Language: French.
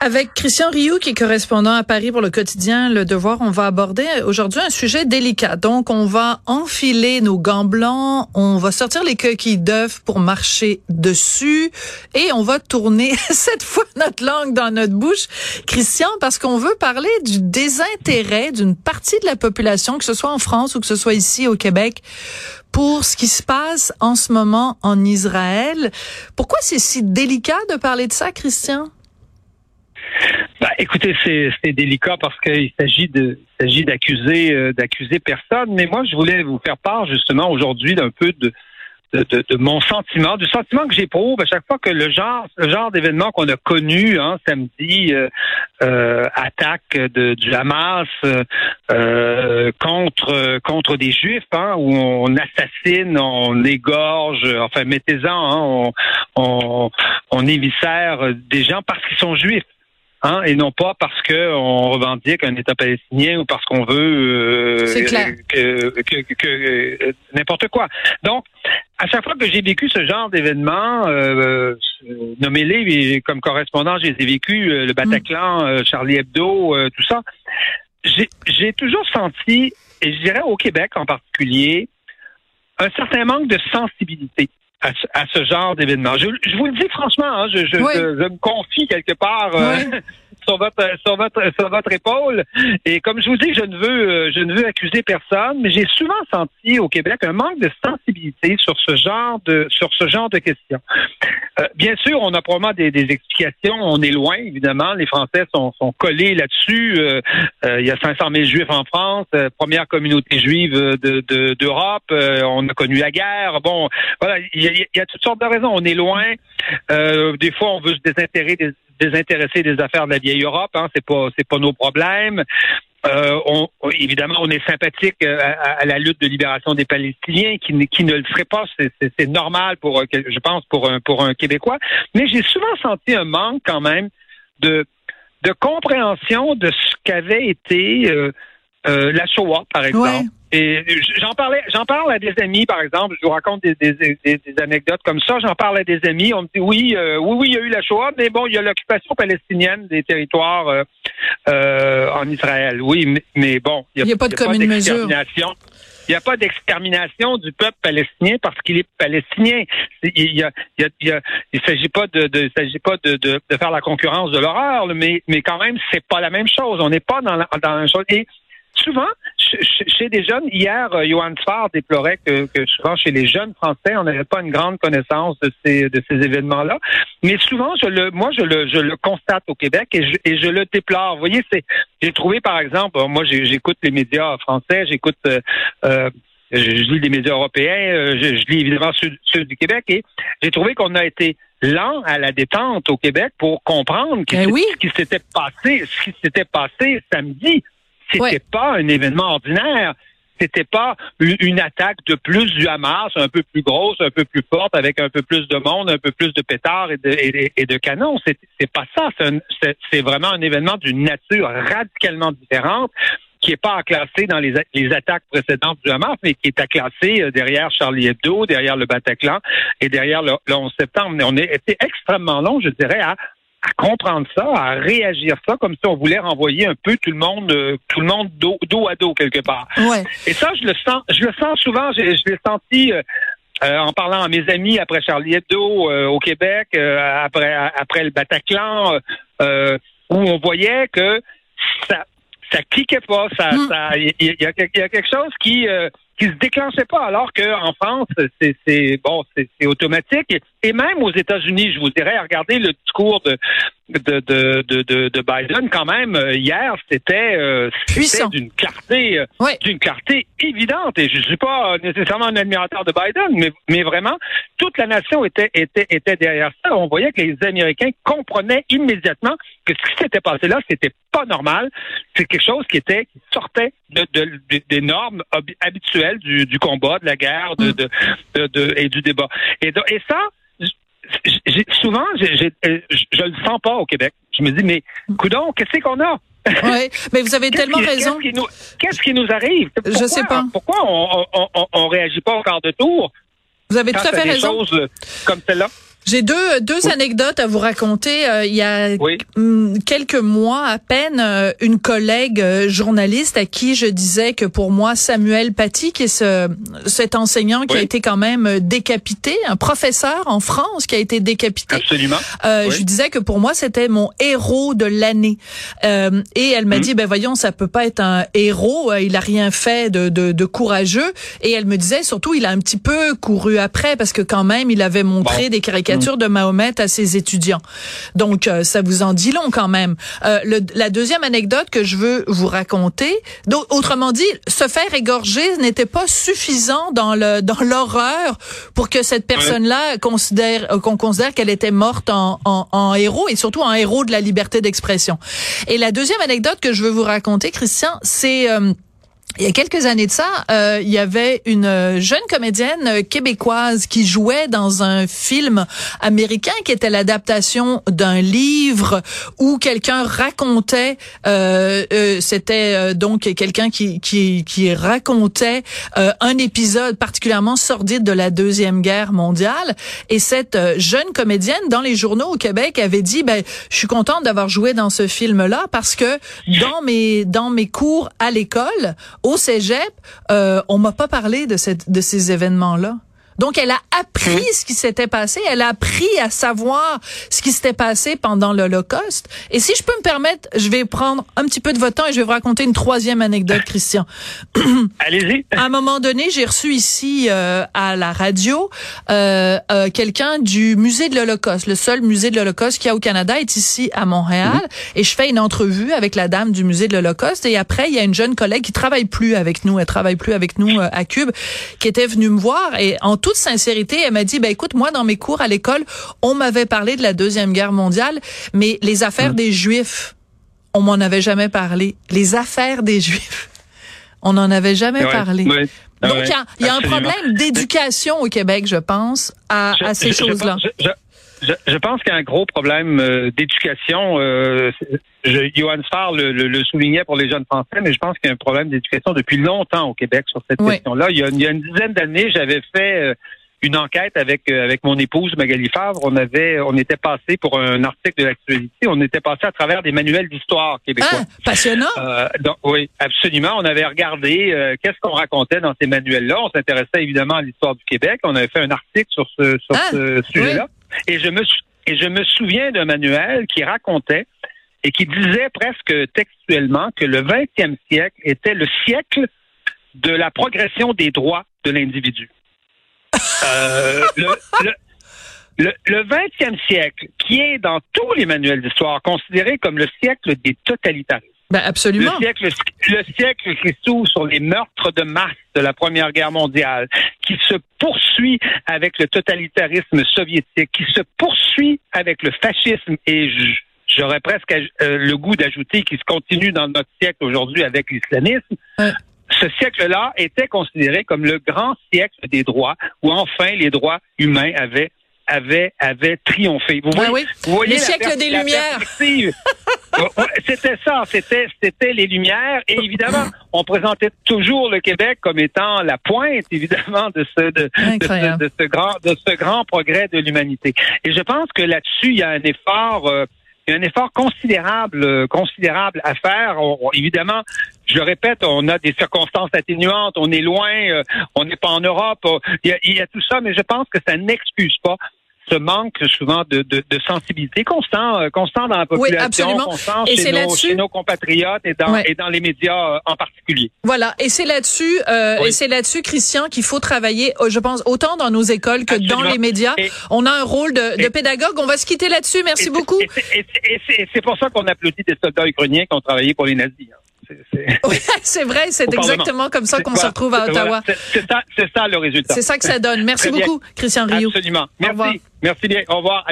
Avec Christian Rioux, qui est correspondant à Paris pour le quotidien Le Devoir, on va aborder aujourd'hui un sujet délicat. Donc, on va enfiler nos gants blancs, on va sortir les coquilles d'œufs pour marcher dessus et on va tourner cette fois notre langue dans notre bouche, Christian, parce qu'on veut parler du désintérêt d'une partie de la population, que ce soit en France ou que ce soit ici au Québec, pour ce qui se passe en ce moment en Israël. Pourquoi c'est si délicat de parler de ça, Christian? Bah, écoutez, c'est délicat parce qu'il s'agit de s'agit d'accuser euh, d'accuser personne. Mais moi, je voulais vous faire part justement aujourd'hui d'un peu de de, de, mon sentiment, du sentiment que j'éprouve à chaque fois que le genre, le genre d'événement qu'on a connu hein, samedi, euh, euh attaque de, du Hamas euh, contre contre des Juifs, hein, où on assassine, on égorge, enfin mettez-en, hein, on, on, on éviscère des gens parce qu'ils sont juifs. Hein, et non pas parce qu'on revendique un État palestinien ou parce qu'on veut euh, que, que, que, euh, n'importe quoi. Donc, à chaque fois que j'ai vécu ce genre d'événement, euh, euh nommez-les comme correspondant, j'ai vécu le Bataclan, Charlie Hebdo, tout ça. J'ai toujours senti, et je dirais au Québec en particulier, un certain manque de sensibilité à, ce genre d'événement. Je, je, vous le dis franchement, hein, je, je, je, me confie quelque part euh, sur votre sur votre sur votre épaule. Et comme je vous dis, je ne veux euh, je ne veux accuser personne, mais j'ai souvent senti au Québec un manque de sensibilité sur ce genre de sur ce genre de questions. Euh, bien sûr, on a probablement des, explications. On est loin, évidemment. Les Français sont, sont collés là-dessus. Euh, il y a 500 000 Juifs en France, première communauté juive de d'Europe. on a connu la guerre. Bon, voilà, il y, a, y a toutes sortes de raisons. On est loin. des fois, on veut se désintéresser des, désintéresser des affaires de la vieille Europe. Hein, c'est pas c'est pas nos problèmes. Euh, on, évidemment, on est sympathique euh, à, la lutte de libération des Palestiniens, qui, qui ne le ferait pas. C'est normal pour, euh, je pense, pour un pour un Québécois. Mais j'ai souvent senti un manque quand même de de compréhension de ce qu'avait été euh, la Shoah, par exemple. Et j'en parlais, j'en parle à des amis, par exemple. Je vous raconte des, des, des, anecdotes comme ça. J'en parle à des amis. On me dit oui, euh, oui, oui, il y a eu la Shoah, mais bon, il y a l'occupation palestinienne des territoires euh, euh en Israël. Oui, mais, bon, il n'y a, pas de commune mesure. Il n'y a pas d'extermination du peuple palestinien parce qu'il est palestinien. Il a, il a, il s'agit pas de, de s'agit pas de, de, de, faire la concurrence de l'horreur, mais, mais quand même, c'est pas la même chose. On n'est pas dans la, dans chose. Et souvent, chez des jeunes, hier, euh, Johan Sfar déplorait que, souvent chez les jeunes Français, on n'avait pas une grande connaissance de ces de ces événements-là. Mais souvent, je le, moi, je le, je le constate au Québec et je, et je le déplore. Vous voyez, c'est, j'ai trouvé par exemple, moi, j'écoute les médias français, j'écoute euh, euh je, lis les médias européens, euh, je, lis évidemment ceux, du Québec et j'ai trouvé qu'on a été lent à la détente au Québec pour comprendre ben ce qui s'était passé, ce qui s'était passé samedi c'était pas un événement ordinaire. C'était pas une attaque de plus du Hamas, un peu plus grosse, un peu plus forte, avec un peu plus de monde, un peu plus de pétards et de, et, de canons. C'est pas ça. C'est vraiment un événement d'une nature radicalement différente qui n'est pas classé dans les, les, attaques précédentes du Hamas, mais qui est à classer euh, derrière Charlie Hebdo, derrière le Bataclan et derrière le, le 11 septembre. Mais on a été extrêmement long, je dirais, à à comprendre ça, à réagir ça comme si on voulait renvoyer un peu tout le monde, euh, tout le monde dos, dos, à dos quelque part. Ouais. Et ça, je le sens, je le sens souvent. Je, je l'ai senti euh, euh, en parlant à mes amis après Charlie Hebdo au Québec, après après le Bataclan, où on voyait que ça ça cliquait pas, ça, mm. ça, il y, y, a quelque chose qui qui se déclenchait pas, alors qu'en France, c'est bon, c'est automatique. Et même aux États-Unis, je vous dirais, regardez le discours de de, de, de, de Biden, quand même, euh, hier, c'était euh, d'une clarté, euh, d'une clarté évidente. Et je suis pas nécessairement un admirateur de Biden, mais, mais vraiment, toute la nation était, était, était derrière ça. On voyait que les Américains comprenaient immédiatement que ce qui s'était passé là, c'était pas normal. C'est quelque chose qui était qui sortait de, de, des normes habituelles du, du combat, de la guerre, de, mm. de, de, et du débat. Et, et ça, souvent, je le sens pas au Québec. Je me dis, mais coudon, qu'est-ce qu'on a? oui, mais vous avez tellement raison. Qu'est-ce qui, nous arrive? Je sais pas. Pourquoi on, on, on, réagit pas au quart de tour? Vous avez tout à fait raison. Choses comme celle-là? J'ai deux, deux anecdotes à vous raconter. Euh, il y a hum, quelques mois à peine, euh, une collègue euh, journaliste à qui je disais que pour moi, Samuel Paty, qui est ce, cet enseignant qui a été quand même décapité, un professeur en France qui a été décapité. Absolument. Je lui disais que pour moi, c'était mon héros de l'année. et elle m'a hum. dit, ben voyons, ça peut pas être un héros. Il a rien fait de, de, de, courageux. Et elle me disait surtout, il a un petit peu couru après parce que quand même, il avait montré des caricatures de Mahomet à ses étudiants. Donc, euh, ça vous en dit long quand même. Euh, le, la deuxième anecdote que je veux vous raconter, autrement dit, se faire égorger n'était pas suffisant dans le dans l'horreur pour que cette personne-là considère euh, qu'on considère qu'elle était morte en, en, en, héros et surtout en héros de la liberté d'expression. Et la deuxième anecdote que je veux vous raconter, Christian, c'est il y a quelques années de ça, euh, il y avait une euh, jeune comédienne euh, québécoise qui jouait dans un film américain qui était l'adaptation d'un livre où quelqu'un racontait, euh, euh c'était donc quelqu'un qui, qui, qui racontait un épisode particulièrement sordide de la deuxième guerre mondiale. Et cette jeune comédienne dans les journaux au Québec avait dit, ben, je suis contente d'avoir joué dans ce film-là parce que dans mes dans mes cours à l'école au cégep, euh, on m'a pas parlé de, cette, de ces événements-là. Donc, elle a appris ce qui s'était passé. Elle a appris à savoir ce qui s'était passé pendant l'Holocauste. Et si je peux me permettre, je vais prendre un petit peu de votre temps et je vais vous raconter une troisième anecdote, Christian. Allez-y. À un moment donné, j'ai reçu ici euh, à la radio euh, euh, quelqu'un du musée de l'Holocauste. Le seul musée de l'Holocauste qu'il y a au Canada est ici à Montréal. Mhm. Et je fais une entrevue avec la dame du musée de l'Holocauste. Et après, il y a une jeune collègue qui travaille plus avec nous. Elle travaille plus avec nous à Cube, qui était venue me voir et en toute sincérité, elle m'a dit, ben écoute, moi dans mes cours à l'école, on m'avait parlé de la deuxième guerre mondiale, mais les affaires des Juifs, on m'en avait jamais parlé. Les affaires des Juifs, on n'en avait jamais parlé. Ah Donc il y a, un problème d'éducation au Québec, je pense, à, ces choses-là. Je, pense qu'il y a un gros problème euh, d'éducation. Euh, Johan Farr le, soulignait pour les jeunes Français, mais je pense qu'il y a un problème d'éducation depuis longtemps au Québec sur cette question-là. Il, il, y a une dizaine d'années, j'avais fait euh, une enquête avec euh, avec mon épouse Magali Favre. On avait, on était passé pour un article de l'actualité. On était passé à travers des manuels d'histoire québécois. Ah, passionnant. Euh, donc, oui, absolument. On avait regardé euh, qu'est-ce qu'on racontait dans ces manuels-là. On s'intéressait évidemment à l'histoire du Québec. On avait fait un article sur ce sur ah, ce sujet-là. Et je me souviens d'un manuel qui racontait et qui disait presque textuellement que le 20e siècle était le siècle de la progression des droits de l'individu. Euh, le, le, 20e siècle, qui est dans tous les manuels d'histoire considéré comme le siècle des totalitarismes. Ben absolument. Le siècle, le siècle qui s'ouvre sur les meurtres de masse de la Première Guerre mondiale, qui se poursuit avec le totalitarisme soviétique, qui se poursuit avec le fascisme et j'aurais presque euh, le goût d'ajouter qui se continue dans notre siècle aujourd'hui avec l'islamisme ce siècle-là était considéré comme le grand siècle des droits, où enfin les droits humains avaient avaient, avaient triomphé. Vous voyez, vous voyez le siècle des Lumières. c'était ça, c'était c'était les Lumières, et évidemment, on présentait toujours le Québec comme étant la pointe, évidemment, de ce de, de, ce, grand de ce grand progrès de l'humanité. Et je pense que là-dessus, il y a un effort. Euh, il y a un effort considérable, euh, considérable à faire. évidemment, je répète, on a des circonstances atténuantes, on est loin, euh, on n'est pas en Europe, il y, a, tout ça, mais je pense que ça n'excuse pas ce manque souvent de, de, de sensibilité constant, euh, constant dans la population, constant et chez, nos, chez nos compatriotes et dans, et dans les médias en particulier. Voilà, et c'est là-dessus, euh, et c'est là-dessus, Christian, qu'il faut travailler. Je pense autant dans nos écoles que dans les médias. on a un rôle de, de pédagogue. On va se quitter là-dessus. Merci beaucoup. Et c'est pour ça qu'on applaudit des soldats ukrainiens qui ont travaillé pour les nazis. Hein. c'est vrai, c'est exactement comme ça qu'on se retrouve à Ottawa. C'est ça, ça, le résultat. C'est ça que ça donne. Merci beaucoup, Christian Rioux. Absolument. Merci. Merci bien. Au revoir.